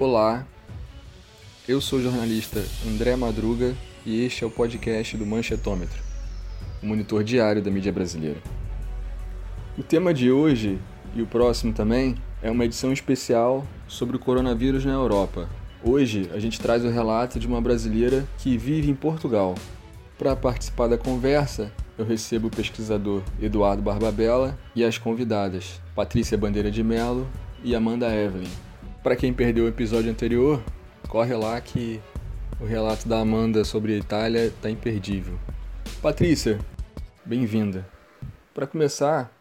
Olá, eu sou o jornalista André Madruga e este é o podcast do Manchetômetro, o monitor diário da mídia brasileira. O tema de hoje e o próximo também é uma edição especial sobre o coronavírus na Europa. Hoje a gente traz o relato de uma brasileira que vive em Portugal. Para participar da conversa, eu recebo o pesquisador Eduardo Barbabella e as convidadas Patrícia Bandeira de Melo e Amanda Evelyn. Para quem perdeu o episódio anterior, corre lá que o relato da Amanda sobre a Itália está imperdível. Patrícia, bem-vinda. Para começar,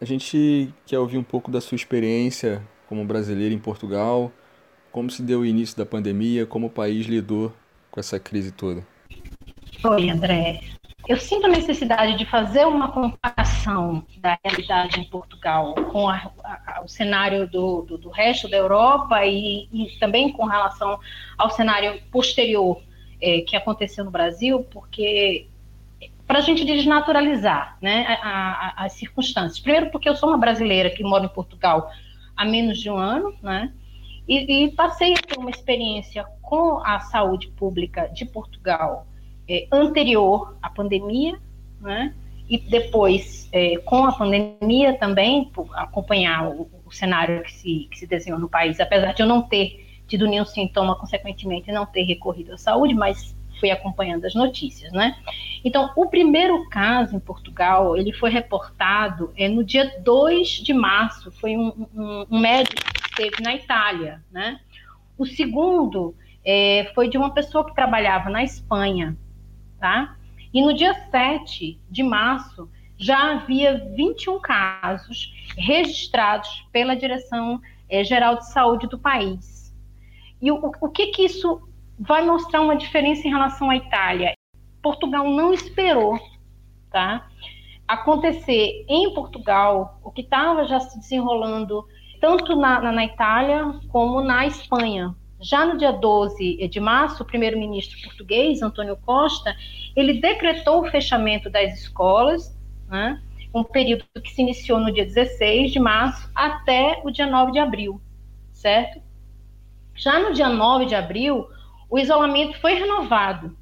a gente quer ouvir um pouco da sua experiência como brasileira em Portugal, como se deu o início da pandemia, como o país lidou com essa crise toda. Oi, André. Eu sinto a necessidade de fazer uma comparação da realidade em Portugal com a, a, o cenário do, do, do, resto da Europa e, e, também com relação ao cenário posterior é, que aconteceu no Brasil, porque para a gente desnaturalizar né, a, as circunstâncias. Primeiro, porque eu sou uma brasileira que mora em Portugal há menos de um ano, né? E, e passei a ter uma experiência com a saúde pública de Portugal é, anterior à pandemia, né? E depois, é, com a pandemia também, acompanhar o, o, cenário que se, que se desenhou no país, apesar de eu não ter tido nenhum sintoma, consequentemente, não ter recorrido à saúde, mas fui acompanhando as notícias, né? Então, o primeiro caso em Portugal, ele foi reportado é, no dia 2 de março, foi um, um, um médico que esteve na Itália, né? O segundo é, foi de uma pessoa que trabalhava na Espanha, tá? E no dia 7 de março já havia 21 casos registrados pela Direção eh, Geral de Saúde do país. E o, o que que isso vai mostrar uma diferença em relação à Itália? Portugal não esperou, tá? Acontecer em Portugal o que estava já se desenrolando tanto na, na, na Itália como na Espanha, já no dia 12 de março, o primeiro-ministro português, Antônio Costa, ele decretou o fechamento das escolas, né, um período que se iniciou no dia 16 de março até o dia 9 de abril, certo? Já no dia 9 de abril, o isolamento foi renovado.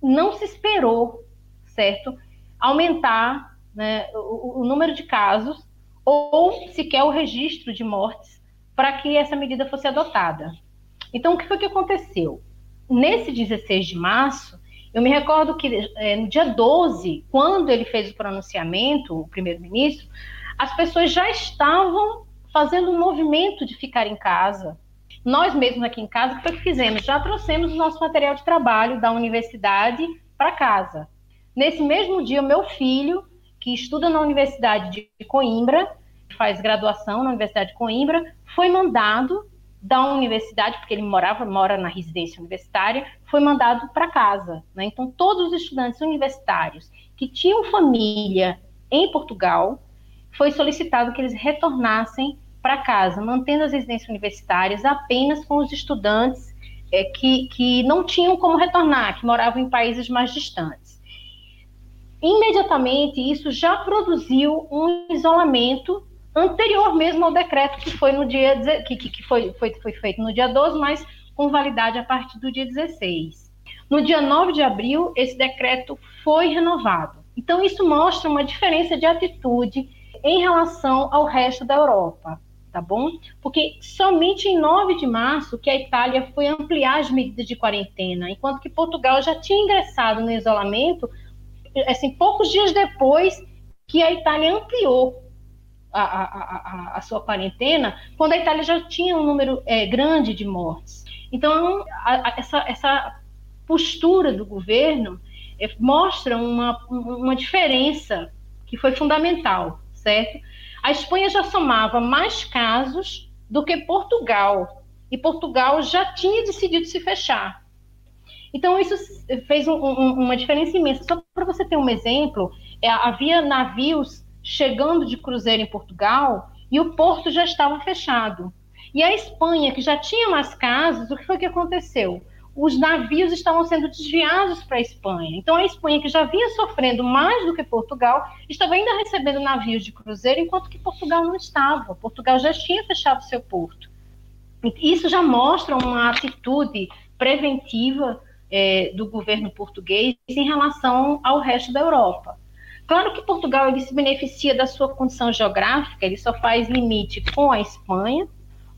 Não se esperou, certo? Aumentar né, o, o número de casos ou sequer o registro de mortes para que essa medida fosse adotada. Então, o que foi que aconteceu? Nesse 16 de março, eu me recordo que é, no dia 12, quando ele fez o pronunciamento, o primeiro-ministro, as pessoas já estavam fazendo um movimento de ficar em casa. Nós mesmos aqui em casa, o que foi que fizemos? Já trouxemos o nosso material de trabalho da universidade para casa. Nesse mesmo dia, meu filho, que estuda na Universidade de Coimbra, faz graduação na Universidade de Coimbra, foi mandado da universidade, porque ele morava, mora na residência universitária, foi mandado para casa. Né? Então, todos os estudantes universitários que tinham família em Portugal, foi solicitado que eles retornassem para casa, mantendo as residências universitárias apenas com os estudantes é, que, que não tinham como retornar, que moravam em países mais distantes. Imediatamente, isso já produziu um isolamento anterior mesmo ao decreto que foi no dia que, que foi, foi, foi feito no dia 12, mas com validade a partir do dia 16. No dia 9 de abril, esse decreto foi renovado. Então, isso mostra uma diferença de atitude em relação ao resto da Europa, tá bom? Porque somente em 9 de março que a Itália foi ampliar as medidas de quarentena, enquanto que Portugal já tinha ingressado no isolamento, assim, poucos dias depois que a Itália ampliou a, a, a, sua quarentena, quando a Itália já tinha um número é, grande de mortes. Então, essa, essa postura do governo é, mostra uma, uma diferença que foi fundamental, certo? A Espanha já somava mais casos do que Portugal, e Portugal já tinha decidido se fechar. Então, isso fez um, um, uma diferença imensa. Só para você ter um exemplo, é, havia navios chegando de cruzeiro em Portugal e o porto já estava fechado. E a Espanha, que já tinha mais casos, o que foi que aconteceu? Os navios estavam sendo desviados para a Espanha. Então, a Espanha, que já vinha sofrendo mais do que Portugal, estava ainda recebendo navios de cruzeiro, enquanto que Portugal não estava. Portugal já tinha fechado seu porto. Isso já mostra uma atitude preventiva é, do governo português em relação ao resto da Europa. Claro que Portugal ele se beneficia da sua condição geográfica, ele só faz limite com a Espanha,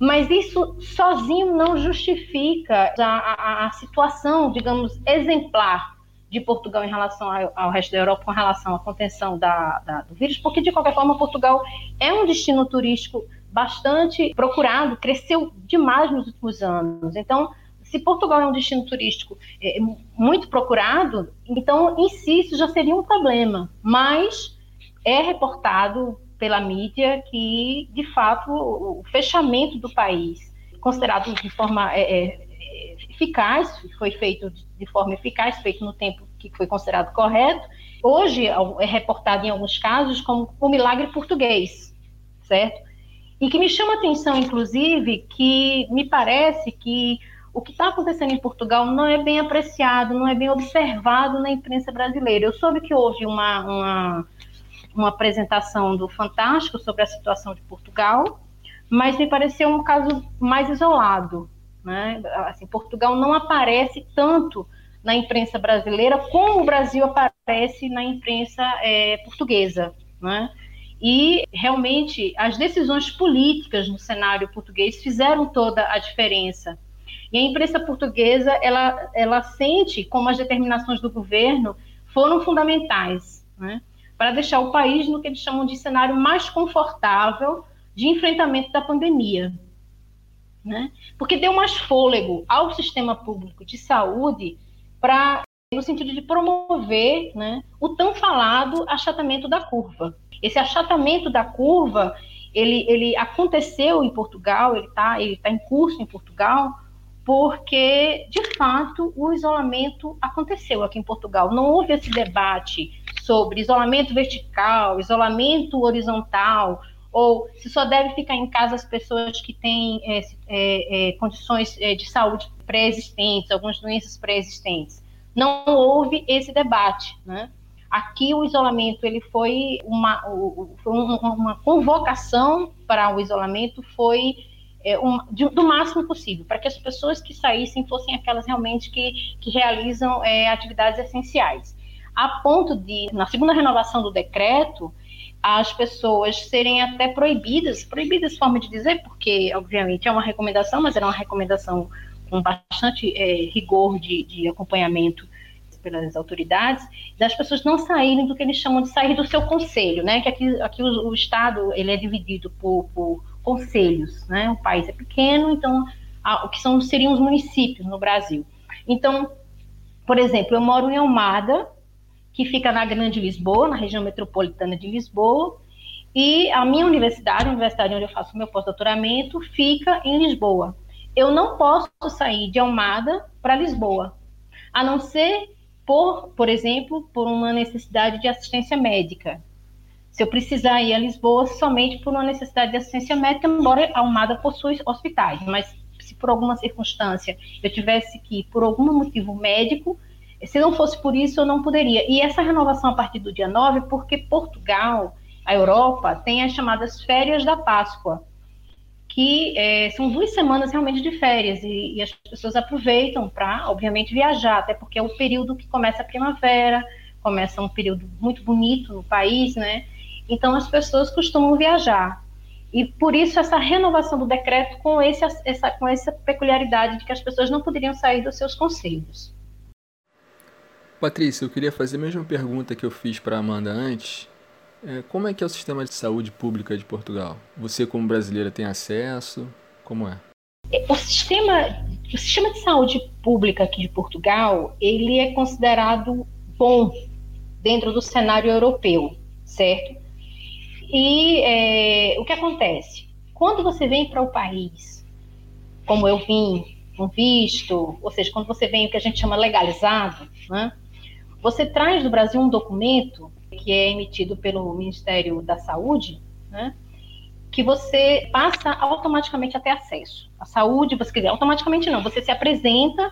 mas isso sozinho não justifica a, a, a situação, digamos, exemplar de Portugal em relação ao, resto da Europa com relação à contenção da, da, do vírus, porque de qualquer forma Portugal é um destino turístico bastante procurado, cresceu demais nos últimos anos. Então, se Portugal é um destino turístico é, muito procurado, então em si isso já seria um problema. Mas é reportado pela mídia que, de fato, o fechamento do país, considerado de forma é, é, eficaz, foi feito de forma eficaz, feito no tempo que foi considerado correto, hoje é reportado em alguns casos como o milagre português, certo? E que me chama a atenção, inclusive, que me parece que o que está acontecendo em Portugal não é bem apreciado, não é bem observado na imprensa brasileira. Eu soube que houve uma, uma, uma apresentação do Fantástico sobre a situação de Portugal, mas me pareceu um caso mais isolado. Né? Assim, Portugal não aparece tanto na imprensa brasileira como o Brasil aparece na imprensa é, portuguesa. Né? E realmente as decisões políticas no cenário português fizeram toda a diferença e a imprensa portuguesa, ela, ela sente como as determinações do governo foram fundamentais, né, para deixar o país no que eles chamam de cenário mais confortável de enfrentamento da pandemia. Né? Porque deu mais fôlego ao sistema público de saúde para no sentido de promover né, o tão falado achatamento da curva. Esse achatamento da curva, ele, ele aconteceu em Portugal, ele está ele tá em curso em Portugal, porque, de fato, o isolamento aconteceu aqui em Portugal. Não houve esse debate sobre isolamento vertical, isolamento horizontal, ou se só deve ficar em casa as pessoas que têm é, é, é, condições é, de saúde pré-existentes, algumas doenças pré-existentes. Não houve esse debate, né? Aqui o isolamento ele foi uma, uma convocação para o isolamento foi é, um, de, do máximo possível, para que as pessoas que saíssem fossem aquelas realmente que, que realizam é, atividades essenciais. A ponto de, na segunda renovação do decreto, as pessoas serem até proibidas, proibidas forma de dizer, porque, obviamente, é uma recomendação, mas era uma recomendação com bastante é, rigor de, de acompanhamento pelas autoridades, das pessoas não saírem do que eles chamam de sair do seu conselho, né? Que aqui, aqui o, o Estado ele é dividido por, por conselhos, né? O país é pequeno, então o que são seriam os municípios no Brasil. Então, por exemplo, eu moro em Almada, que fica na Grande Lisboa, na região metropolitana de Lisboa, e a minha universidade, a universidade onde eu faço meu pós-doutoramento, fica em Lisboa. Eu não posso sair de Almada para Lisboa, a não ser por, por exemplo, por uma necessidade de assistência médica se eu precisar ir a Lisboa somente por uma necessidade de assistência médica, embora a Almada possui hospitais, mas se por alguma circunstância eu tivesse que ir por algum motivo médico, se não fosse por isso, eu não poderia. E essa renovação a partir do dia 9, porque Portugal, a Europa, tem as chamadas férias da Páscoa, que é, são duas semanas realmente de férias, e, e as pessoas aproveitam para, obviamente, viajar, até porque é o período que começa a primavera, começa um período muito bonito no país, né? Então, as pessoas costumam viajar. E por isso essa renovação do decreto com, esse, essa, com essa peculiaridade de que as pessoas não poderiam sair dos seus conselhos. Patrícia, eu queria fazer a mesma pergunta que eu fiz para a Amanda antes. É, como é que é o sistema de saúde pública de Portugal? Você, como brasileira, tem acesso? Como é? O sistema, o sistema de saúde pública aqui de Portugal, ele é considerado bom dentro do cenário europeu, certo? E é, o que acontece? Quando você vem para o país, como eu vim, com visto, ou seja, quando você vem o que a gente chama legalizado, né, você traz do Brasil um documento que é emitido pelo Ministério da Saúde, né, que você passa automaticamente a ter acesso. A saúde, você quer dizer, automaticamente não, você se apresenta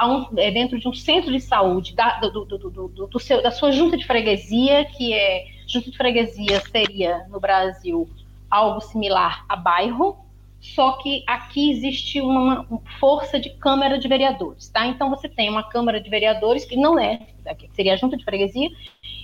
um, é, dentro de um centro de saúde da, do, do, do, seu, da sua junta de freguesia, que é junta de freguesia seria no Brasil algo similar a bairro, só que aqui existe uma força de Câmara de Vereadores, tá? Então você tem uma Câmara de Vereadores que não é, que seria a Junta de Freguesia,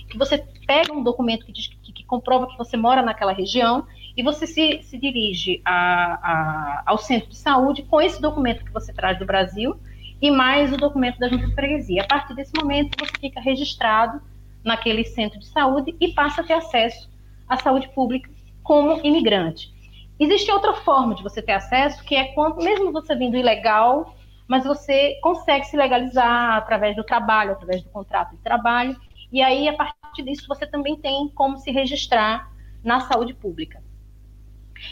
que você pega um documento que, diz, que, que comprova que você mora naquela região e você se, se dirige a, a, ao centro de saúde com esse documento que você traz do Brasil e mais o documento da Junta de Freguesia. A partir desse momento você fica registrado naquele centro de saúde e passa a ter acesso à saúde pública como imigrante. Existe outra forma de você ter acesso, que é quando, mesmo você vindo ilegal, mas você consegue se legalizar através do trabalho, através do contrato de trabalho, e aí, a partir disso, você também tem como se registrar na saúde pública.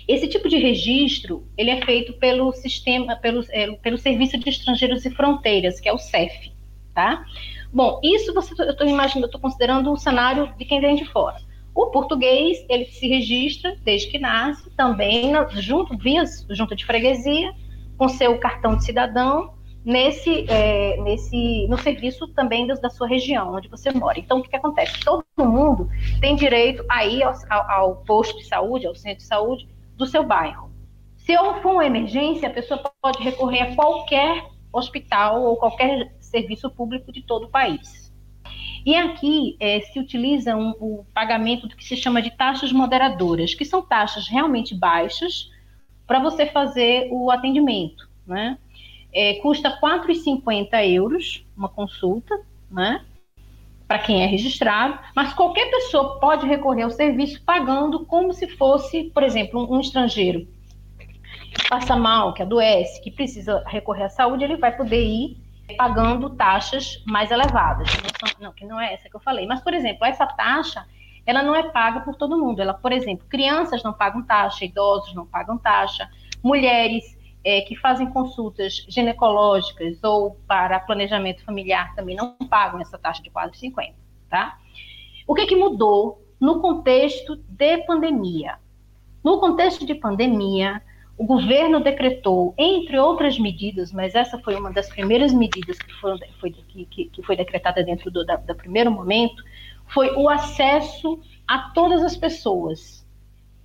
Esse tipo de registro, ele é feito pelo sistema, pelo, é, pelo Serviço de Estrangeiros e Fronteiras, que é o CEF, tá? Bom, isso você, eu estou imaginando, eu estou considerando um cenário de quem vem de fora. O português, ele se registra desde que nasce, também junto, via junta de freguesia, com seu cartão de cidadão, nesse, é, nesse, no serviço também da sua região, onde você mora. Então, o que, que acontece? Todo mundo tem direito a ir ao, ao, posto de saúde, ao centro de saúde do seu bairro. Se for uma emergência, a pessoa pode recorrer a qualquer hospital ou qualquer serviço público de todo o país. E aqui é, se utiliza um, o pagamento do que se chama de taxas moderadoras, que são taxas realmente baixas para você fazer o atendimento. Né? É, custa 4,50 euros uma consulta, né? para quem é registrado, mas qualquer pessoa pode recorrer ao serviço pagando como se fosse, por exemplo, um, um estrangeiro que passa mal, que adoece, que precisa recorrer à saúde, ele vai poder ir pagando taxas mais elevadas. Não, que não é essa que eu falei. Mas, por exemplo, essa taxa, ela não é paga por todo mundo. Ela, por exemplo, crianças não pagam taxa, idosos não pagam taxa, mulheres é, que fazem consultas ginecológicas ou para planejamento familiar também não pagam essa taxa de 4,50, tá? O que, que mudou no contexto de pandemia? No contexto de pandemia, o governo decretou, entre outras medidas, mas essa foi uma das primeiras medidas que, foram, foi, que, que foi decretada dentro do da, do primeiro momento, foi o acesso a todas as pessoas,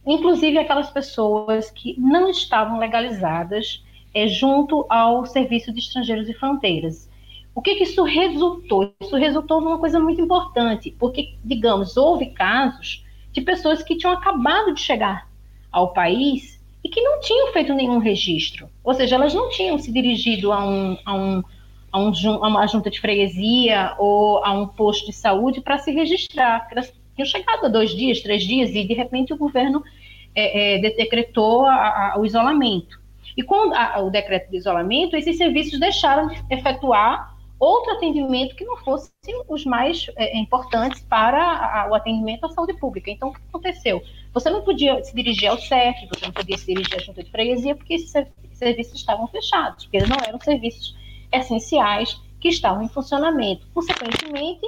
inclusive aquelas pessoas que não estavam legalizadas é, junto ao Serviço de Estrangeiros e Fronteiras. O que, que isso resultou? Isso resultou numa coisa muito importante, porque, digamos, houve casos de pessoas que tinham acabado de chegar ao país e que não tinham feito nenhum registro. Ou seja, elas não tinham se dirigido a, um, a, um, a, um, a uma junta de freguesia ou a um posto de saúde para se registrar. Elas tinham chegado há dois dias, três dias, e de repente o governo é, é, decretou a, a, o isolamento. E com o decreto de isolamento, esses serviços deixaram de efetuar outro atendimento que não fossem os mais é, importantes para a, o atendimento à saúde pública. Então, o que aconteceu? Você não podia se dirigir ao CEF, você não podia se dirigir à junta de freguesia, porque esses serviços estavam fechados, porque eles não eram serviços essenciais que estavam em funcionamento. Consequentemente,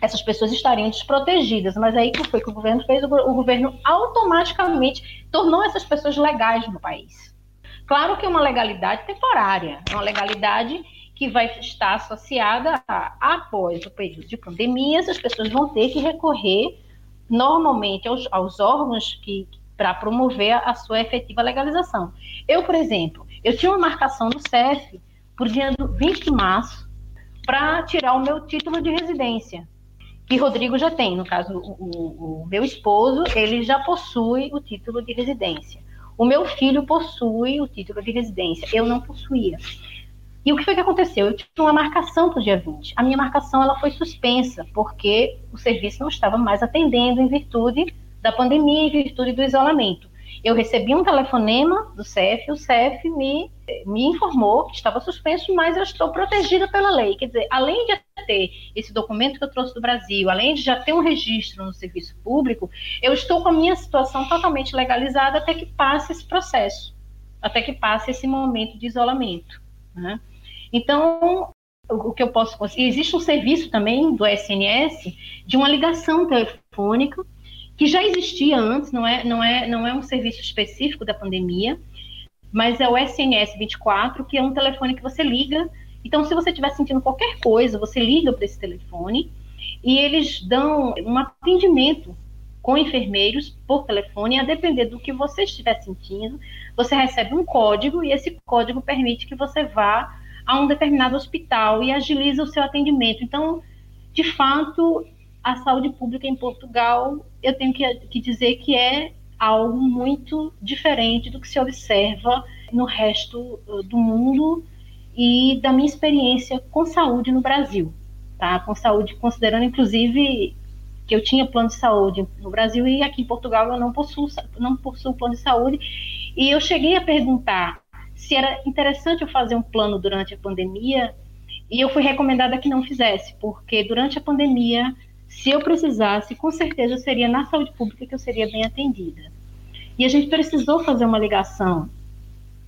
essas pessoas estariam desprotegidas. Mas aí, o que foi que o governo fez? O, o governo automaticamente tornou essas pessoas legais no país. Claro que é uma legalidade temporária, é uma legalidade que vai estar associada a, após o período de pandemia, as pessoas vão ter que recorrer normalmente aos, aos órgãos que para promover a sua efetiva legalização. Eu, por exemplo, eu tinha uma marcação no CEF por dia 20 de março para tirar o meu título de residência, que Rodrigo já tem. No caso, o, o meu esposo, ele já possui o título de residência. O meu filho possui o título de residência, eu não possuía. E o que foi que aconteceu? Eu tinha uma marcação para o dia 20. A minha marcação ela foi suspensa, porque o serviço não estava mais atendendo em virtude da pandemia, em virtude do isolamento. Eu recebi um telefonema do CEF, o CEF me, me informou que estava suspenso, mas eu estou protegida pela lei. Quer dizer, além de ter esse documento que eu trouxe do Brasil, além de já ter um registro no serviço público, eu estou com a minha situação totalmente legalizada até que passe esse processo, até que passe esse momento de isolamento. Né? Então, o que eu posso existe um serviço também do SNS de uma ligação telefônica que já existia antes, não é, não é, não é um serviço específico da pandemia, mas é o SNS 24, que é um telefone que você liga. Então, se você estiver sentindo qualquer coisa, você liga para esse telefone e eles dão um atendimento com enfermeiros por telefone, a depender do que você estiver sentindo, você recebe um código e esse código permite que você vá a um determinado hospital e agiliza o seu atendimento. Então, de fato, a saúde pública em Portugal, eu tenho que, que dizer que é algo muito diferente do que se observa no resto uh, do mundo e da minha experiência com saúde no Brasil, tá? Com saúde, considerando inclusive que eu tinha plano de saúde no Brasil e aqui em Portugal eu não possuo, não possuo plano de saúde. E eu cheguei a perguntar se era interessante eu fazer um plano durante a pandemia e eu fui recomendada que não fizesse, porque durante a pandemia, se eu precisasse, com certeza seria na saúde pública que eu seria bem atendida. E a gente precisou fazer uma ligação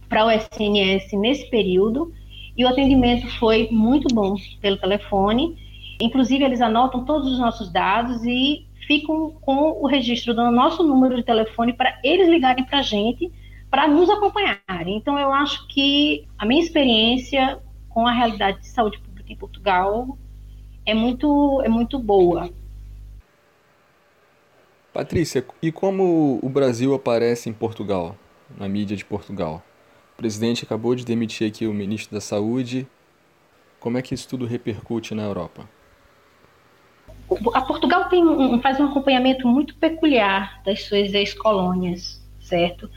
para o SNS nesse período e o atendimento foi muito bom pelo telefone Inclusive, eles anotam todos os nossos dados e ficam com o registro do nosso número de telefone para eles ligarem para a gente, para nos acompanharem. Então, eu acho que a minha experiência com a realidade de saúde pública em Portugal é muito, é muito boa. Patrícia, e como o Brasil aparece em Portugal, na mídia de Portugal? O presidente acabou de demitir aqui o ministro da Saúde. Como é que isso tudo repercute na Europa? a Portugal tem faz um acompanhamento muito peculiar das suas ex-colônias, certo?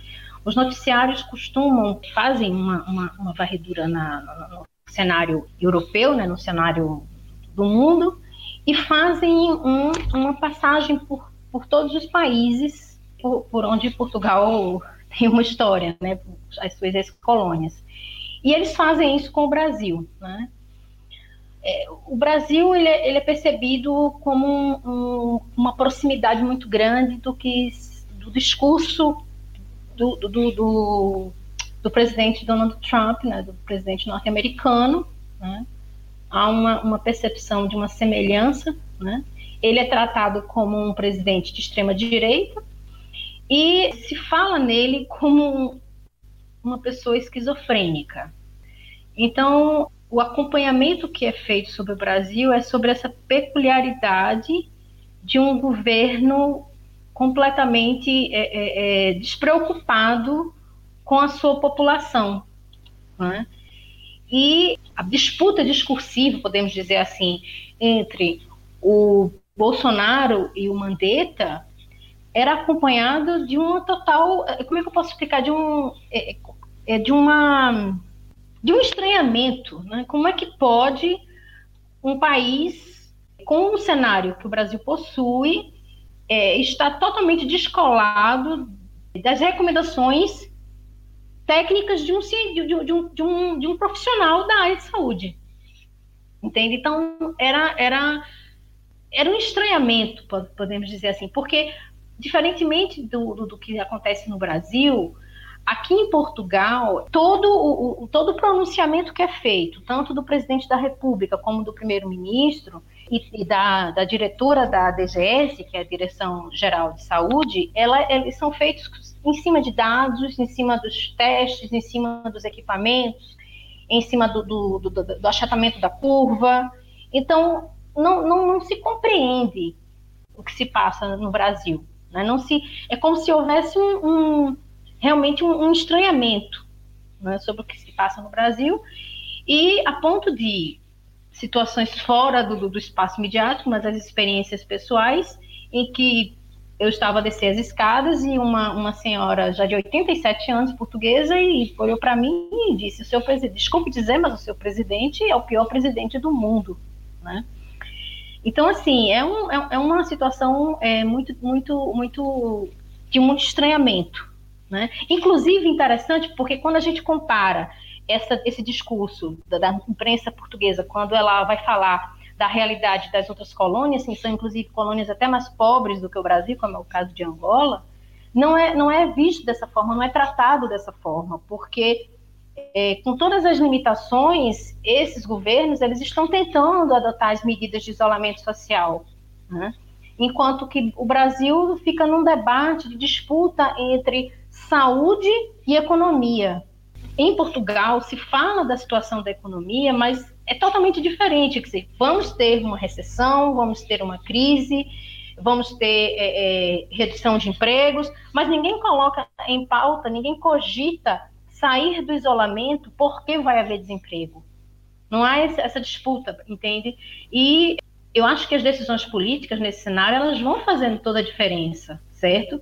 Os noticiários costumam, fazem uma, uma, uma varredura na, no cenário europeu, né, no cenário do mundo, e fazem um, uma passagem por, por todos os países por, por onde Portugal tem uma história, né, as suas ex-colônias. E eles fazem isso com o Brasil, né? É, o Brasil ele é, ele é percebido como um, um, uma proximidade muito grande do que do discurso do, do, do, do presidente Donald Trump, né, do presidente norte-americano. Né? Há uma, uma percepção de uma semelhança. Né? Ele é tratado como um presidente de extrema direita e se fala nele como uma pessoa esquizofrênica. Então, o acompanhamento que é feito sobre o Brasil é sobre essa peculiaridade de um governo completamente é, é, é, despreocupado com a sua população. Né? E a disputa discursiva, podemos dizer assim, entre o Bolsonaro e o Mandetta era acompanhado de uma total, como é que eu posso explicar, de um, é, é de uma de um estranhamento. Né? Como é que pode um país com um cenário que o Brasil possui é, estar totalmente descolado das recomendações técnicas de um, de, um, de, um, de um profissional da área de saúde. Entende? Então, era, era, era um estranhamento, podemos dizer assim, porque, diferentemente do, do, do que acontece no Brasil, Aqui em Portugal, todo o, todo pronunciamento que é feito, tanto do presidente da República como do primeiro-ministro e, e da, da, diretora da DGS, que é a Direção Geral de Saúde, ela, eles são feitos em cima de dados, em cima dos testes, em cima dos equipamentos, em cima do, do, do, do achatamento da curva. Então, não, não, não se compreende o que se passa no Brasil. Né? Não se, é como se houvesse um, um realmente um, um estranhamento né, sobre o que se passa no Brasil e a ponto de situações fora do, do espaço midiático, mas as experiências pessoais em que eu estava a descer as escadas e uma, uma senhora já de 87 anos, portuguesa, e olhou para mim e disse: o seu presidente, desculpe dizer, mas o seu presidente é o pior presidente do mundo, né? Então, assim, é, um, é, é uma situação é, muito, muito, muito de muito estranhamento, né? Inclusive, interessante, porque quando a gente compara essa, esse discurso da, da, imprensa portuguesa, quando ela vai falar da realidade das outras colônias, assim, são inclusive colônias até mais pobres do que o Brasil, como é o caso de Angola, não é, não é visto dessa forma, não é tratado dessa forma, porque é, com todas as limitações, esses governos eles estão tentando adotar as medidas de isolamento social, né? enquanto que o Brasil fica num debate de disputa entre saúde e economia. Em Portugal se fala da situação da economia, mas é totalmente diferente. Quer dizer, vamos ter uma recessão, vamos ter uma crise, vamos ter é, é, redução de empregos, mas ninguém coloca em pauta, ninguém cogita sair do isolamento porque vai haver desemprego. Não há essa disputa, entende? E eu acho que as decisões políticas nesse cenário elas vão fazendo toda a diferença, certo?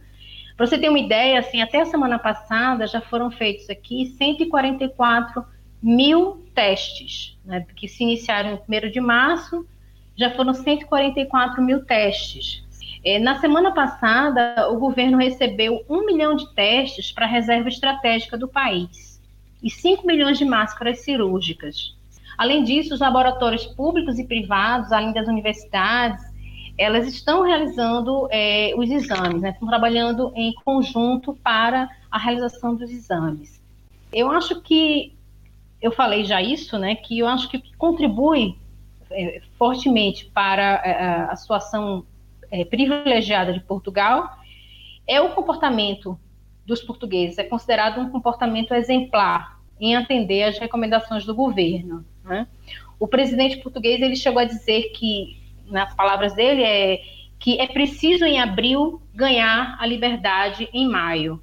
Para você ter uma ideia, assim, até a semana passada já foram feitos aqui 144 mil testes, né, que se iniciaram em 1 de março, já foram 144 mil testes. É, na semana passada, o governo recebeu um milhão de testes para a reserva estratégica do país e 5 milhões de máscaras cirúrgicas. Além disso, os laboratórios públicos e privados, além das universidades, elas estão realizando é, os exames, né? estão trabalhando em conjunto para a realização dos exames. Eu acho que, eu falei já isso, né, que eu acho que contribui é, fortemente para a, é, a situação é, privilegiada de Portugal é o comportamento dos portugueses, é considerado um comportamento exemplar em atender às recomendações do governo. Né? O presidente português ele chegou a dizer que, nas palavras dele, é que é preciso em abril ganhar a liberdade em maio,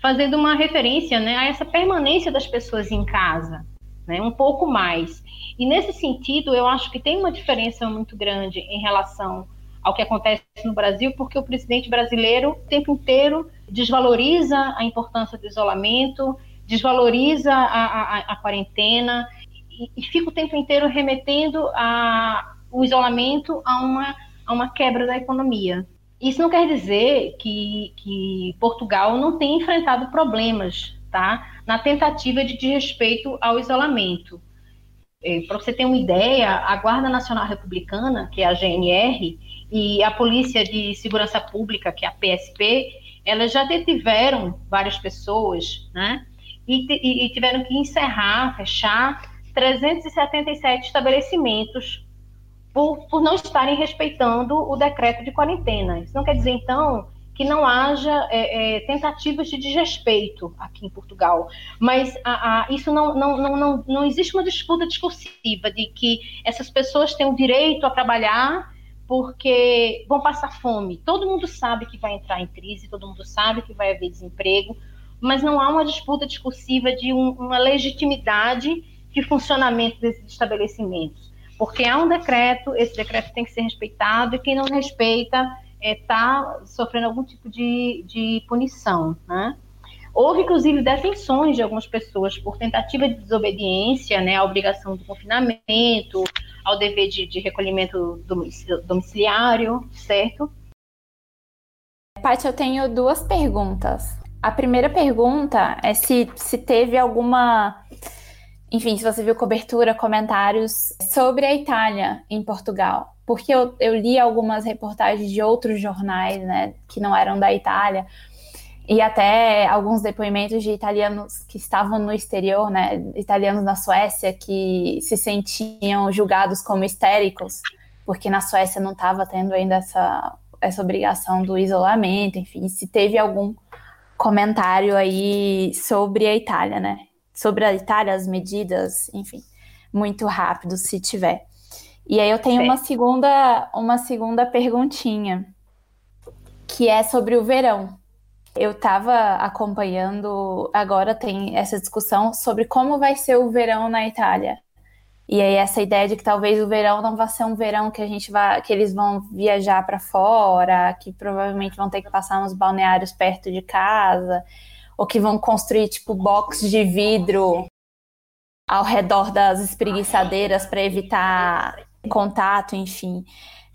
fazendo uma referência né, a essa permanência das pessoas em casa, né, um pouco mais. E nesse sentido, eu acho que tem uma diferença muito grande em relação ao que acontece no Brasil, porque o presidente brasileiro o tempo inteiro desvaloriza a importância do isolamento, desvaloriza a, a, a quarentena e, e, fica o tempo inteiro remetendo a, o isolamento a uma, a uma quebra da economia. Isso não quer dizer que, que Portugal não tenha enfrentado problemas tá, na tentativa de desrespeito ao isolamento. É, Para você ter uma ideia, a Guarda Nacional Republicana, que é a GNR, e a Polícia de Segurança Pública, que é a PSP, elas já detiveram várias pessoas, né? E, e tiveram que encerrar, fechar 377 estabelecimentos por, por não estarem respeitando o decreto de quarentena. Isso não quer dizer, então, que não haja é, é, tentativas de desrespeito aqui em Portugal. Mas a, a, isso não, não, não, não, não existe uma disputa discursiva de que essas pessoas têm o direito a trabalhar porque vão passar fome. Todo mundo sabe que vai entrar em crise, todo mundo sabe que vai haver desemprego, mas não há uma disputa discursiva de um, uma legitimidade de funcionamento desses estabelecimentos. Porque há um decreto, esse decreto tem que ser respeitado, e quem não respeita está é, sofrendo algum tipo de, de punição. Né? Houve, inclusive, detenções de algumas pessoas por tentativa de desobediência né, à obrigação do confinamento, ao dever de, de recolhimento domiciliário, certo? Paty, eu tenho duas perguntas. A primeira pergunta é se, se teve alguma. Enfim, se você viu cobertura, comentários sobre a Itália em Portugal. Porque eu, eu li algumas reportagens de outros jornais, né, que não eram da Itália, e até alguns depoimentos de italianos que estavam no exterior, né, italianos na Suécia que se sentiam julgados como histéricos, porque na Suécia não estava tendo ainda essa, essa obrigação do isolamento, enfim, se teve algum comentário aí sobre a Itália, né, sobre a Itália, as medidas, enfim, muito rápido se tiver. E aí eu tenho uma segunda, uma segunda perguntinha, que é sobre o verão eu estava acompanhando, agora tem essa discussão sobre como vai ser o verão na Itália. E aí essa ideia de que talvez o verão não vá ser um verão que a gente vai, que eles vão viajar para fora, que provavelmente vão ter que passar uns balneários perto de casa, ou que vão construir tipo box de vidro ao redor das espreguiçadeiras para evitar contato, enfim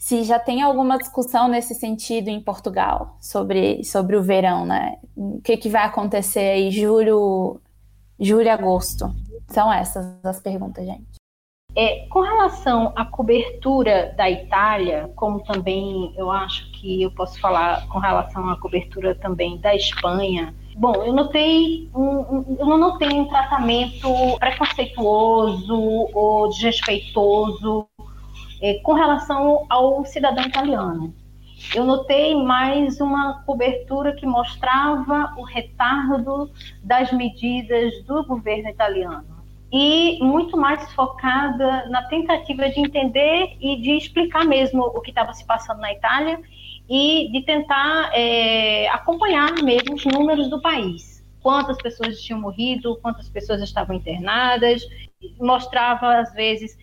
se já tem alguma discussão nesse sentido em Portugal sobre, sobre o verão, né? O que, que vai acontecer aí julho, julho e agosto? São essas as perguntas, gente. É, com relação à cobertura da Itália, como também eu acho que eu posso falar com relação à cobertura também da Espanha, bom, eu notei um, eu não notei um tratamento preconceituoso ou desrespeitoso é, com relação ao cidadão italiano. Eu notei mais uma cobertura que mostrava o retardo das medidas do governo italiano e muito mais focada na tentativa de entender e de explicar mesmo o que estava se passando na Itália e de tentar é, acompanhar mesmo os números do país. Quantas pessoas tinham morrido, quantas pessoas estavam internadas, mostrava, às vezes,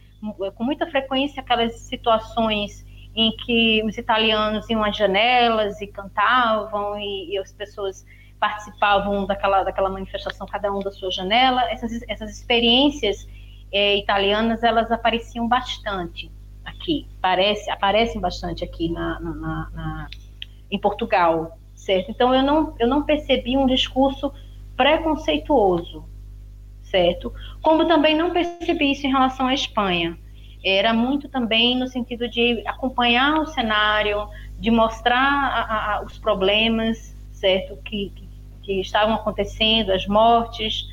com muita frequência, aquelas situações em que os italianos iam às janelas e cantavam, e, e as pessoas participavam daquela, daquela manifestação, cada um da sua janela. Essas, essas experiências é, italianas, elas apareciam bastante aqui, parece, aparecem bastante aqui na, na, na, em Portugal, certo? Então, eu não, eu não percebi um discurso preconceituoso, certo? Como também não percebi isso em relação à Espanha. Era muito também no sentido de acompanhar o cenário, de mostrar a, a, os problemas, certo? Que, que, que estavam acontecendo, as mortes.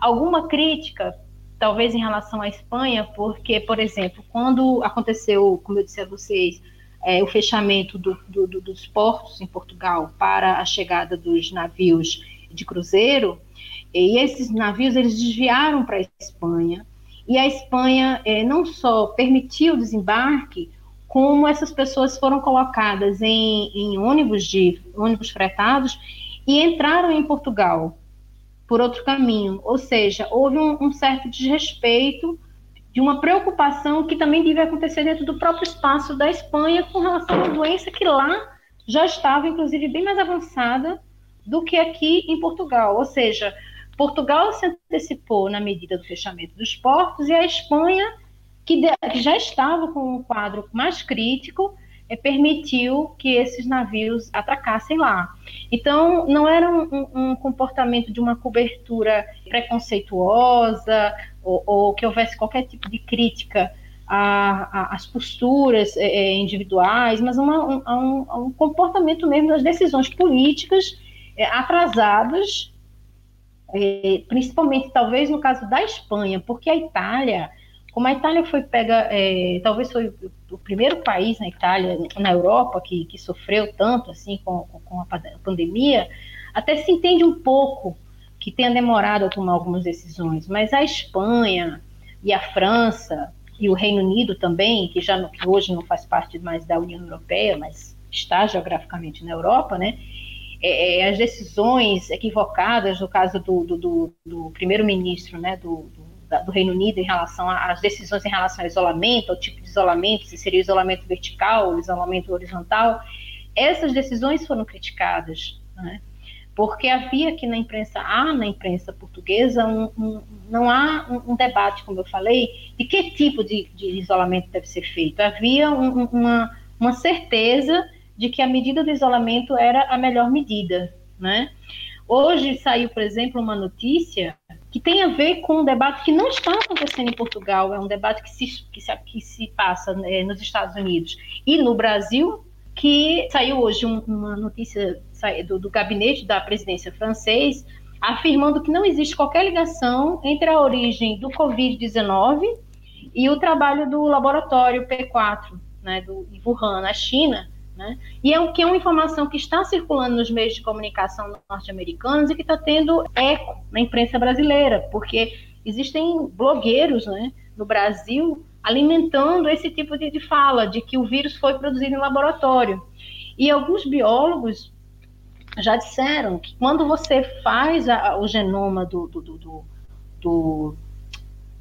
Alguma crítica talvez em relação à Espanha, porque, por exemplo, quando aconteceu, como eu disse a vocês, é, o fechamento do, do, do, dos portos em Portugal para a chegada dos navios de cruzeiro, e esses navios eles desviaram para a Espanha, e a Espanha é, não só permitiu o desembarque, como essas pessoas foram colocadas em, em ônibus de ônibus fretados e entraram em Portugal por outro caminho. Ou seja, houve um, um certo desrespeito de uma preocupação que também deve acontecer dentro do próprio espaço da Espanha com relação a doença que lá já estava, inclusive, bem mais avançada do que aqui em Portugal. Ou seja, Portugal se antecipou na medida do fechamento dos portos e a Espanha, que, de, que já estava com um quadro mais crítico, permitiu que esses navios atracassem lá. Então, não era um, um comportamento de uma cobertura preconceituosa ou, ou, que houvesse qualquer tipo de crítica às posturas é, é, individuais, mas uma, um, um, um, comportamento mesmo das decisões políticas é, atrasadas, é, principalmente talvez no caso da Espanha, porque a Itália como a Itália foi pega, é, talvez foi o primeiro país na Itália, na Europa, que, que sofreu tanto assim com, com a pandemia, até se entende um pouco que tenha demorado a tomar algumas decisões, mas a Espanha e a França e o Reino Unido também, que já que hoje não faz parte mais da União Europeia, mas está geograficamente na Europa, né? É, é as decisões equivocadas, no caso do, do, do, do primeiro-ministro, né, do, do do Reino Unido em relação às decisões em relação ao isolamento, ao tipo de isolamento, se seria isolamento vertical isolamento horizontal, essas decisões foram criticadas, né? porque havia aqui na imprensa, há na imprensa portuguesa, um, um, não há um, um, debate, como eu falei, de que tipo de, de isolamento deve ser feito. Havia uma, uma certeza de que a medida do isolamento era a melhor medida, né? Hoje saiu, por exemplo, uma notícia que tem a ver com um debate que não está acontecendo em Portugal, é um debate que se, que se, que se passa né, nos Estados Unidos e no Brasil, que saiu hoje um, uma notícia do, do gabinete da presidência francês, afirmando que não existe qualquer ligação entre a origem do Covid-19 e o trabalho do laboratório P4, né, do Wuhan, na China, né? E é o que é uma informação que está circulando nos meios de comunicação norte-americanos e que está tendo eco na imprensa brasileira, porque existem blogueiros né, no Brasil alimentando esse tipo de, de fala, de que o vírus foi produzido em laboratório. E alguns biólogos já disseram que quando você faz a, o genoma do, do, do, do,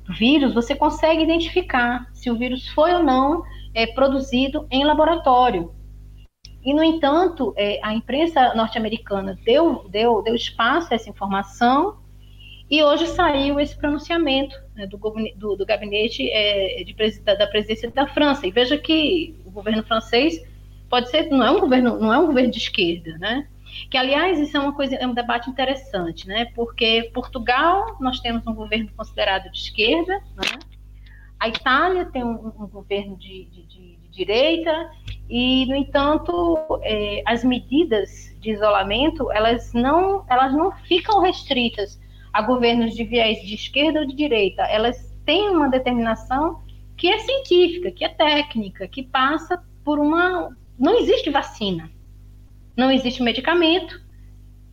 vírus, você consegue identificar se o vírus foi ou não é, produzido em laboratório. E, no entanto, é, a imprensa norte-americana deu, deu, deu espaço a essa informação e hoje saiu esse pronunciamento né, do, do, do, gabinete é, de, da presidência da França. E veja que o governo francês pode ser, não é um governo, não é um governo de esquerda, né? Que, aliás, isso é uma coisa, é um debate interessante, né? Porque Portugal, nós temos um governo considerado de esquerda, né? A Itália tem um, um governo de, de, de direita e, no entanto, é, as medidas de isolamento elas não, elas não ficam restritas a governos de viés de esquerda ou de direita. Elas têm uma determinação que é científica, que é técnica, que passa por uma. Não existe vacina, não existe medicamento,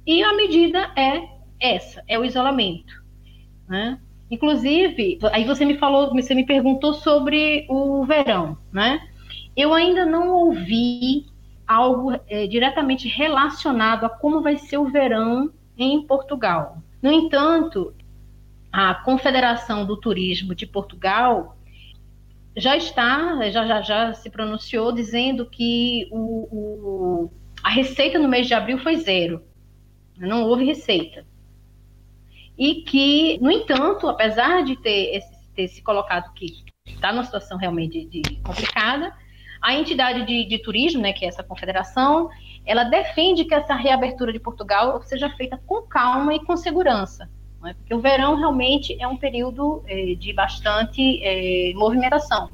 e a medida é essa, é o isolamento. Né? Inclusive, aí você me falou, você me perguntou sobre o verão, né? Eu ainda não ouvi algo é, diretamente relacionado a como vai ser o verão em Portugal. No entanto, a Confederação do Turismo de Portugal já está, já, já, já se pronunciou dizendo que o, o, a receita no mês de abril foi zero. Não houve receita. E que, no entanto, apesar de ter, esse, ter se colocado que está numa situação realmente de, de complicada, a entidade de, de, turismo, né, que é essa confederação, ela defende que essa reabertura de Portugal seja feita com calma e com segurança. Né, porque o verão realmente é um período é, de bastante é, movimentação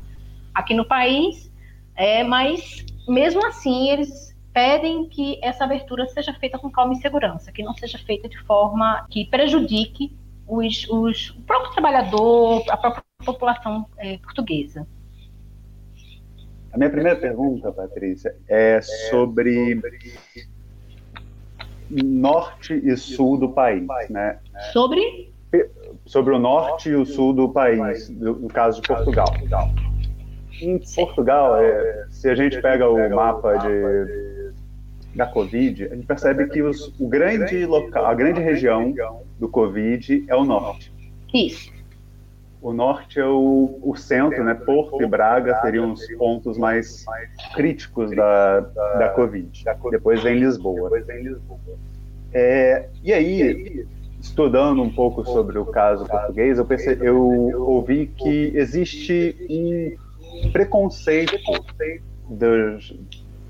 aqui no país, é, mas mesmo assim eles pedem que essa abertura seja feita com calma e segurança, que não seja feita de forma que prejudique os, os, o próprio trabalhador, a própria população é, portuguesa. A minha primeira pergunta, Patrícia, é sobre norte e sul do país, né? Sobre? Sobre o norte e o sul do país, no caso de Portugal. Em Portugal, é, se a gente pega o mapa de da Covid, a gente percebe que os, o grande local, a grande região do Covid é o norte. Isso. O norte é o, o centro, né? Porto e Braga seriam os pontos mais críticos da, da Covid. Depois vem Lisboa. É, e aí, estudando um pouco sobre o caso português, eu, percebi, eu ouvi que existe um preconceito dos,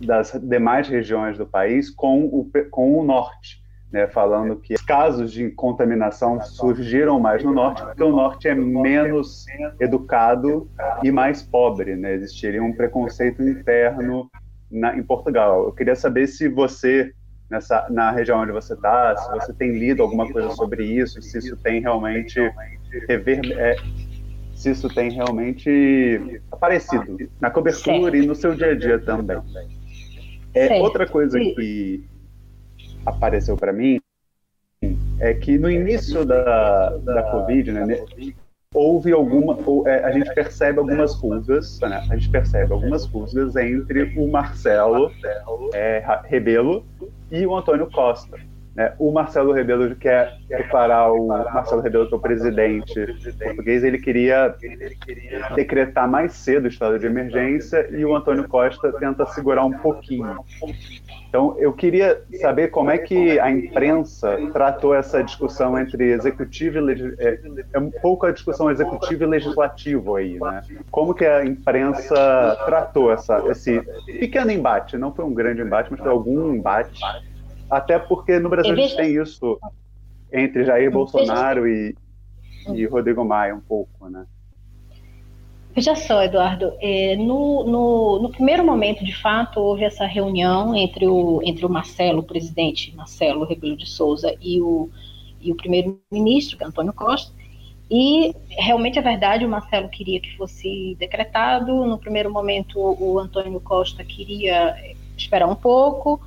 das demais regiões do país com o, com o norte, né, falando que casos de contaminação surgiram mais no norte porque o norte é menos educado e mais pobre, né, existiria um preconceito interno na, em Portugal. Eu queria saber se você nessa na região onde você está, se você tem lido alguma coisa sobre isso, se isso tem realmente rever, é, se isso tem realmente aparecido na cobertura e no seu dia a dia também. É, outra coisa que apareceu para mim é que no início da, da Covid, né, houve alguma, é, a gente percebe algumas rusgas, né, a gente percebe algumas rusgas entre o Marcelo é, Rebelo e o Antônio Costa. Né? O Marcelo Rebelo quer declarar o Marcelo Rebelo que é o presidente português, ele queria decretar mais cedo o estado de emergência e o Antônio Costa tenta segurar um pouquinho. Então, eu queria saber como é que a imprensa tratou essa discussão entre executivo e legislativo. É, é, um pouco a discussão executivo e legislativo aí, né? Como que a imprensa tratou essa, esse pequeno embate? Não foi um grande embate, mas foi algum embate até porque no Brasil a gente tem isso entre Jair Bolsonaro e, e Rodrigo Maia um pouco, né? Veja só, Eduardo, é, no, no, no, primeiro momento, de fato, houve essa reunião entre o, entre o Marcelo, o presidente Marcelo Rebelo de Souza, e o, e o primeiro-ministro, é Antônio Costa, e realmente é verdade, o Marcelo queria que fosse decretado, no primeiro momento o Antônio Costa queria esperar um pouco,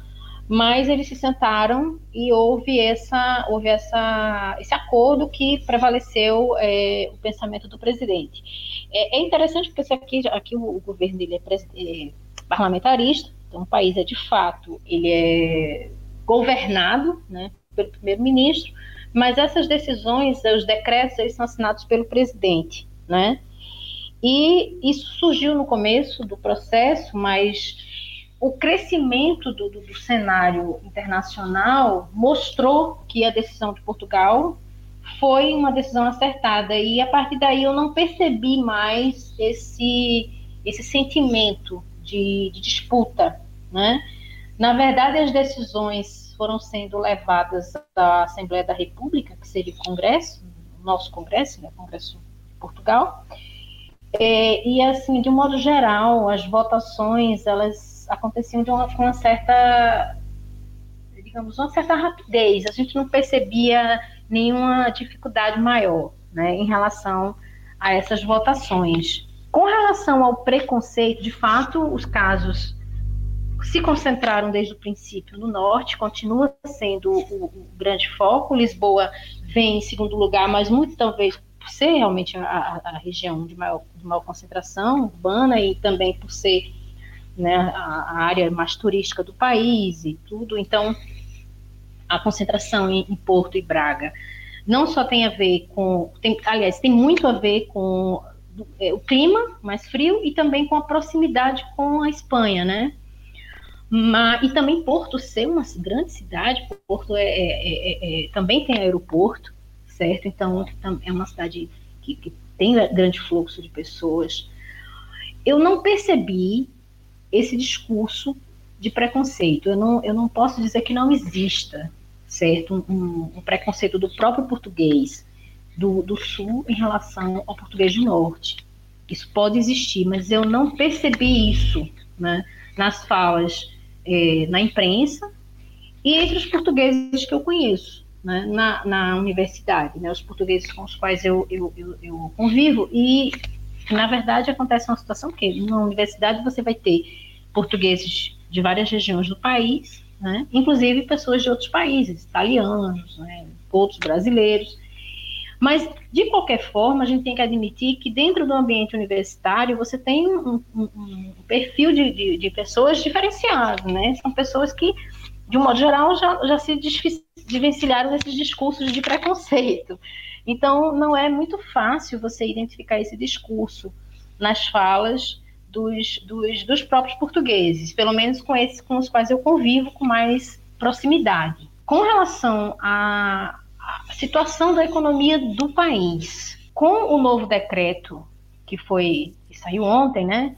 mas eles se sentaram e houve essa houve essa esse acordo que prevaleceu é, o pensamento do presidente. É, é interessante porque aqui aqui o, governo dele é, é, parlamentarista então o país é de fato ele é governado né, pelo primeiro-ministro mas essas decisões os decretos eles são assinados pelo presidente né. E isso surgiu no começo do processo mas o crescimento do, do, do, cenário internacional mostrou que a decisão de Portugal foi uma decisão acertada. E a partir daí eu não percebi mais esse esse sentimento de, de disputa, né? Na verdade, as decisões foram sendo levadas à Assembleia da República, que seria o Congresso, nosso Congresso, né, Congresso de Portugal, é, e assim, de um modo geral, as votações elas aconteciam de uma, com uma certa, digamos, uma certa rapidez. A gente não percebia nenhuma dificuldade maior né, em relação a essas votações. Com relação ao preconceito, de fato, os casos se concentraram desde o princípio no norte, continua sendo o, o grande foco. Lisboa vem em segundo lugar, mas muito talvez por ser realmente a, a região de maior, de maior concentração urbana e também por ser né, a, a, área mais turística do país e tudo. Então, a concentração em, em Porto e Braga não só tem a ver com, tem, aliás, tem muito a ver com é, o clima mais frio e também com a proximidade com a Espanha, né? E também Porto ser uma grande cidade, Porto é, é, é, é também tem aeroporto, certo? Então é uma cidade que, que tem grande fluxo de pessoas. Eu não percebi esse discurso de preconceito. Eu não, eu não posso dizer que não exista, certo? Um, um preconceito do próprio português do, do sul em relação ao português do norte. Isso pode existir, mas eu não percebi isso né, nas falas é, na imprensa e entre os portugueses que eu conheço né, na, na universidade, né, os portugueses com os quais eu, eu, eu, eu convivo. E, na verdade, acontece uma situação que na universidade você vai ter portugueses de várias regiões do país, né, inclusive pessoas de outros países, italianos, né, outros brasileiros. Mas, de qualquer forma, a gente tem que admitir que dentro do ambiente universitário você tem um, um, um perfil de, de, de, pessoas diferenciado, né? São pessoas que, de um modo geral, já, já se desvencilharam desses discursos de preconceito. Então, não é muito fácil você identificar esse discurso nas falas dos, dos, dos próprios portugueses, pelo menos com esses com os quais eu convivo com mais proximidade. Com relação a situação da economia do país. Com o novo decreto que foi que saiu ontem, né?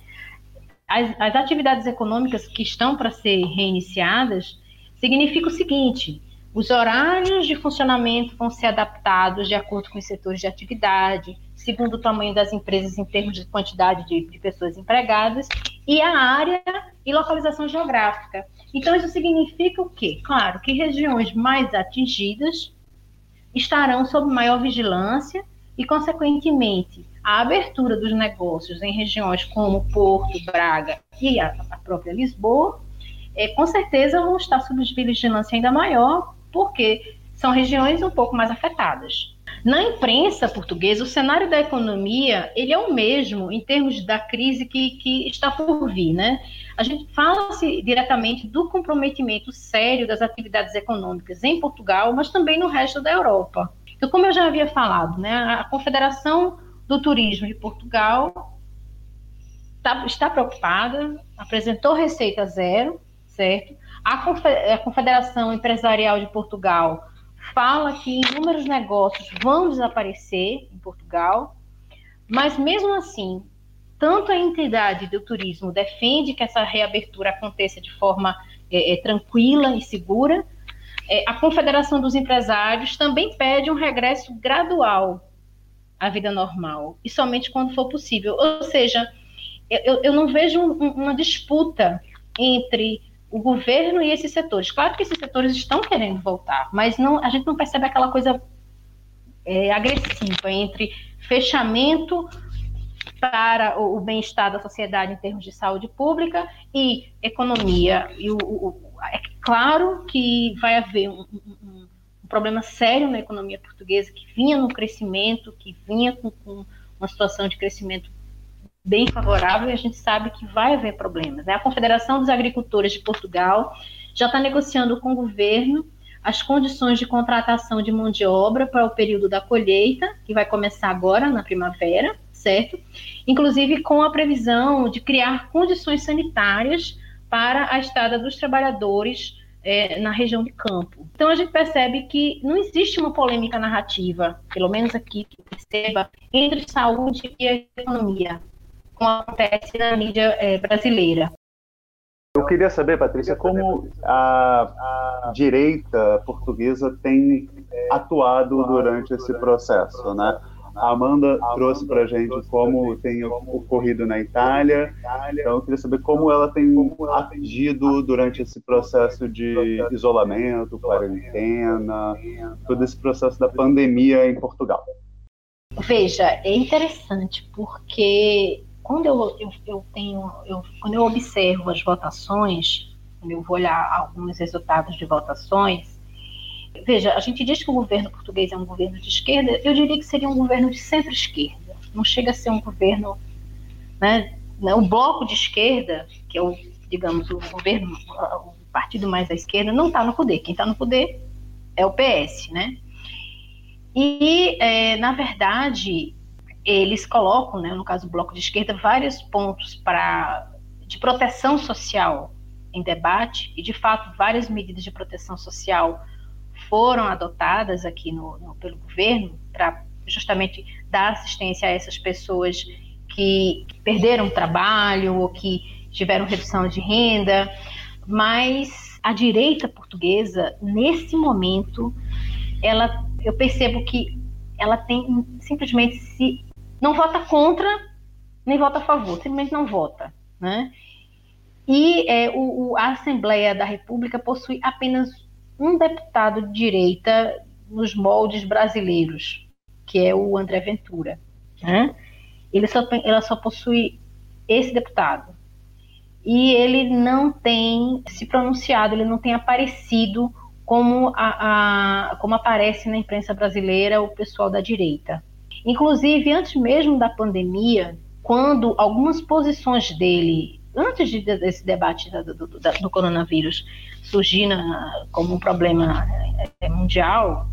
As, as atividades econômicas que estão para ser reiniciadas significa o seguinte: os horários de funcionamento vão ser adaptados de acordo com os setores de atividade, segundo o tamanho das empresas em termos de quantidade de, de pessoas empregadas e a área e localização geográfica. Então, isso significa o quê? Claro que regiões mais atingidas estarão sob maior vigilância e, consequentemente, a abertura dos negócios em regiões como Porto, Braga e a, própria Lisboa, é, com certeza vão estar sob vigilância ainda maior, porque são regiões um pouco mais afetadas. Na imprensa portuguesa, o cenário da economia ele é o mesmo em termos da crise que, que está por vir, né? A gente fala-se diretamente do comprometimento sério das atividades econômicas em Portugal, mas também no resto da Europa. Então, como eu já havia falado, né, a Confederação do Turismo de Portugal está, está preocupada, apresentou receita zero, certo? A Confederação Empresarial de Portugal fala que inúmeros negócios vão desaparecer em Portugal, mas mesmo assim, tanto a entidade do turismo defende que essa reabertura aconteça de forma é, é, tranquila e segura, é, a Confederação dos Empresários também pede um regresso gradual à vida normal, e somente quando for possível. Ou seja, eu, eu não vejo um, uma disputa entre o governo e esses setores. Claro que esses setores estão querendo voltar, mas não, a gente não percebe aquela coisa é, agressiva entre fechamento para o, o bem-estar da sociedade em termos de saúde pública e economia. E o, o, é claro que vai haver um, um, um, problema sério na economia portuguesa que vinha no crescimento, que vinha com, com uma situação de crescimento bem favorável e a gente sabe que vai haver problemas. Né? A Confederação dos Agricultores de Portugal já está negociando com o governo as condições de contratação de mão de obra para o período da colheita, que vai começar agora na primavera, certo? Inclusive com a previsão de criar condições sanitárias para a estada dos trabalhadores é, na região de campo. Então a gente percebe que não existe uma polêmica narrativa, pelo menos aqui que perceba, entre saúde e economia como acontece na mídia é, brasileira. Eu queria saber, Patrícia, como a, direita portuguesa tem atuado durante esse processo, né? A Amanda trouxe para a gente como tem ocorrido na Itália, então eu queria saber como ela tem agido durante esse processo de isolamento, quarentena, todo esse processo da pandemia em Portugal. Veja, é interessante porque quando eu, eu, eu tenho, eu, quando eu observo as votações, quando eu vou olhar alguns resultados de votações, veja, a gente diz que o governo português é um governo de esquerda, eu diria que seria um governo de centro-esquerda. Não chega a ser um governo né, né, o bloco de esquerda, que é o, digamos, o governo, o partido mais à esquerda, não está no poder. Quem está no poder é o PS, né? E, é, na verdade, eles colocam, né, no caso do bloco de esquerda, vários pontos para de proteção social em debate, e de fato várias medidas de proteção social foram adotadas aqui no, no pelo governo para justamente dar assistência a essas pessoas que, perderam o trabalho ou que tiveram redução de renda, mas a direita portuguesa nesse momento ela eu percebo que ela tem simplesmente se não vota contra nem vota a favor, simplesmente não vota, né? E é, o, o, a Assembleia da República possui apenas um deputado de direita nos moldes brasileiros, que é o André Ventura. Né? Ele só, ela só possui esse deputado. E ele não tem se pronunciado, ele não tem aparecido como, a, a, como aparece na imprensa brasileira o pessoal da direita. Inclusive, antes mesmo da pandemia, quando algumas posições dele antes de, desse debate do, do, coronavírus surgir na, como um problema é, mundial,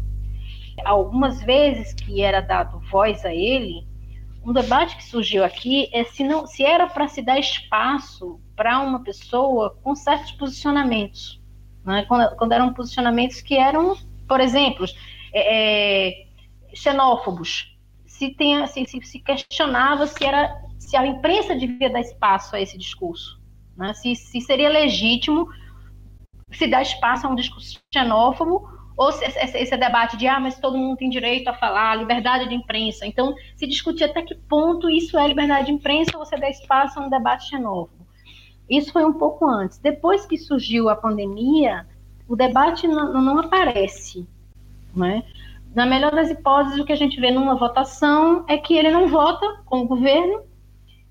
algumas vezes que era dado voz a ele, um debate que surgiu aqui é se, não, se era para se dar espaço para uma pessoa com certos posicionamentos. Né? Quando, quando, eram posicionamentos que eram, por exemplo, é, é, xenófobos. Se, tem, se, se, se questionava se era se a imprensa devia dar espaço a esse discurso, né? se, se seria legítimo se dar espaço a um discurso xenófobo ou se esse, esse debate de ah, mas todo mundo tem direito a falar, liberdade de imprensa. Então, se discutir até que ponto isso é liberdade de imprensa ou você dá espaço a um debate xenófobo. Isso foi um pouco antes. Depois que surgiu a pandemia, o debate não, não aparece. Né? Na melhor das hipóteses, o que a gente vê numa votação é que ele não vota com o governo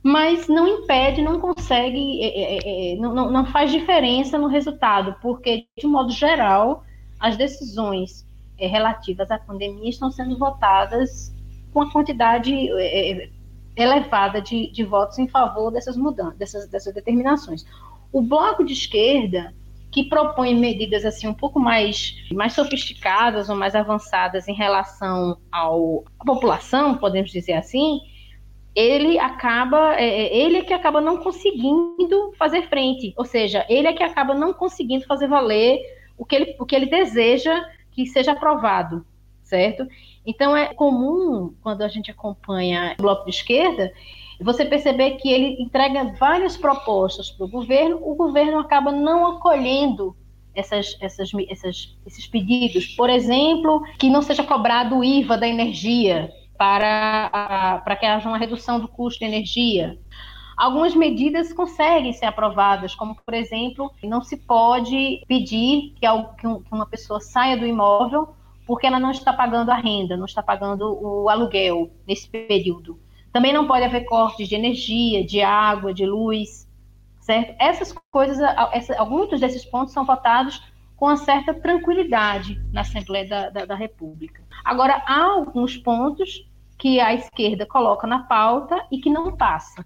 mas não impede, não consegue, é, é, é, não, não faz diferença no resultado, porque, de modo geral, as decisões é, relativas à pandemia estão sendo votadas com a quantidade é, é, elevada de, de, votos em favor dessas mudanças, dessas, dessas determinações. O bloco de esquerda, que propõe medidas assim um pouco mais, mais sofisticadas ou mais avançadas em relação ao, à população, podemos dizer assim, ele acaba, é, é, ele é que acaba não conseguindo fazer frente, ou seja, ele é que acaba não conseguindo fazer valer o que ele, o que ele deseja que seja aprovado, certo? Então é comum, quando a gente acompanha o bloco de esquerda, você perceber que ele entrega várias propostas para o governo, o governo acaba não acolhendo essas, essas, essas, esses pedidos. Por exemplo, que não seja cobrado o IVA da energia, para, para que haja uma redução do custo de energia. Algumas medidas conseguem ser aprovadas, como, por exemplo, não se pode pedir que uma pessoa saia do imóvel porque ela não está pagando a renda, não está pagando o aluguel nesse período. Também não pode haver cortes de energia, de água, de luz, certo? Essas coisas, essa, alguns desses pontos são votados com uma certa tranquilidade na Assembleia da, da, da República. Agora, há alguns pontos que a esquerda coloca na pauta e que não passa,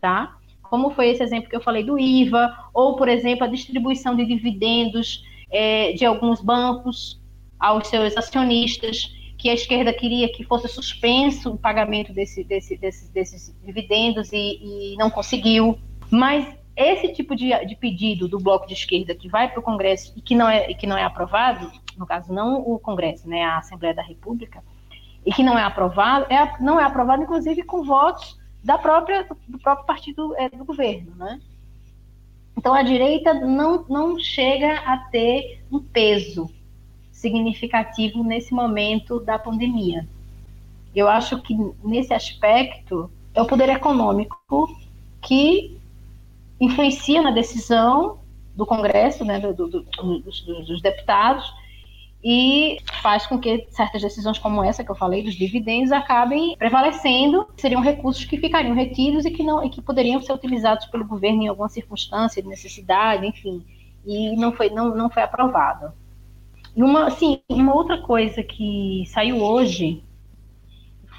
tá? Como foi esse exemplo que eu falei do IVA, ou, por exemplo, a distribuição de dividendos é, de alguns bancos aos seus acionistas, que a esquerda queria que fosse suspenso o pagamento desse, desse, desse, desses dividendos e, e não conseguiu. Mas esse tipo de, de pedido do bloco de esquerda que vai para o Congresso e que não é que não é aprovado, no caso não o Congresso, né, a Assembleia da República, e que não é aprovado, é, não é aprovado inclusive com votos da própria do próprio partido é, do governo, né? Então a direita não não chega a ter um peso significativo nesse momento da pandemia. Eu acho que nesse aspecto é o poder econômico que influencia na decisão do Congresso, né, do, do, do, dos, dos, deputados, e faz com que certas decisões como essa que eu falei dos dividendos acabem prevalecendo, seriam recursos que ficariam retidos e que não e que poderiam ser utilizados pelo governo em alguma circunstância de necessidade, enfim, e não foi não, não foi aprovado. E uma, sim, uma outra coisa que saiu hoje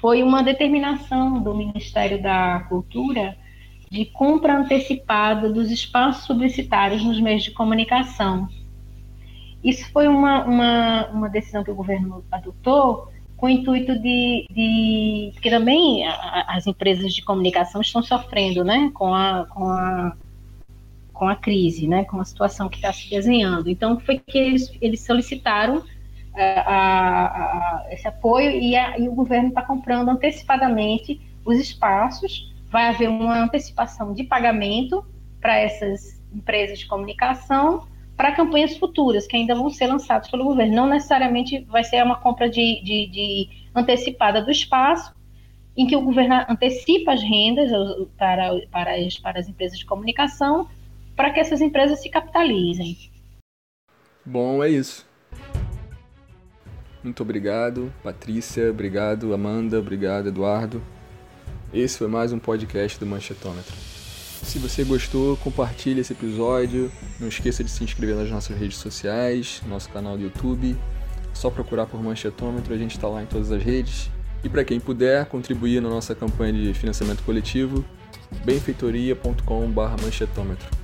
foi uma determinação do Ministério da Cultura de compra antecipada dos espaços publicitários nos meios de comunicação. Isso foi uma, uma, uma decisão que o governo adotou com o intuito de, de porque também as empresas de comunicação estão sofrendo, né, com a, com a com a crise, né, com a situação que está se desenhando. Então foi que eles, eles solicitaram é, a, a, esse apoio e, e o governo está comprando antecipadamente os espaços. Vai haver uma antecipação de pagamento para essas empresas de comunicação para campanhas futuras que ainda vão ser lançadas pelo governo. Não necessariamente vai ser uma compra de, de, de antecipada do espaço, em que o governo antecipa as rendas para, para, as, para as empresas de comunicação, para que essas empresas se capitalizem. Bom, é isso. Muito obrigado, Patrícia, obrigado, Amanda, obrigado, Eduardo. Esse foi mais um podcast do Manchetômetro. Se você gostou, compartilhe esse episódio. Não esqueça de se inscrever nas nossas redes sociais, nosso canal do YouTube. É só procurar por Manchetômetro, a gente está lá em todas as redes. E para quem puder contribuir na nossa campanha de financiamento coletivo, benfeitoria.com/manchetômetro.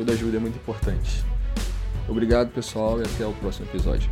Toda ajuda é muito importante. Obrigado, pessoal, e até o próximo episódio.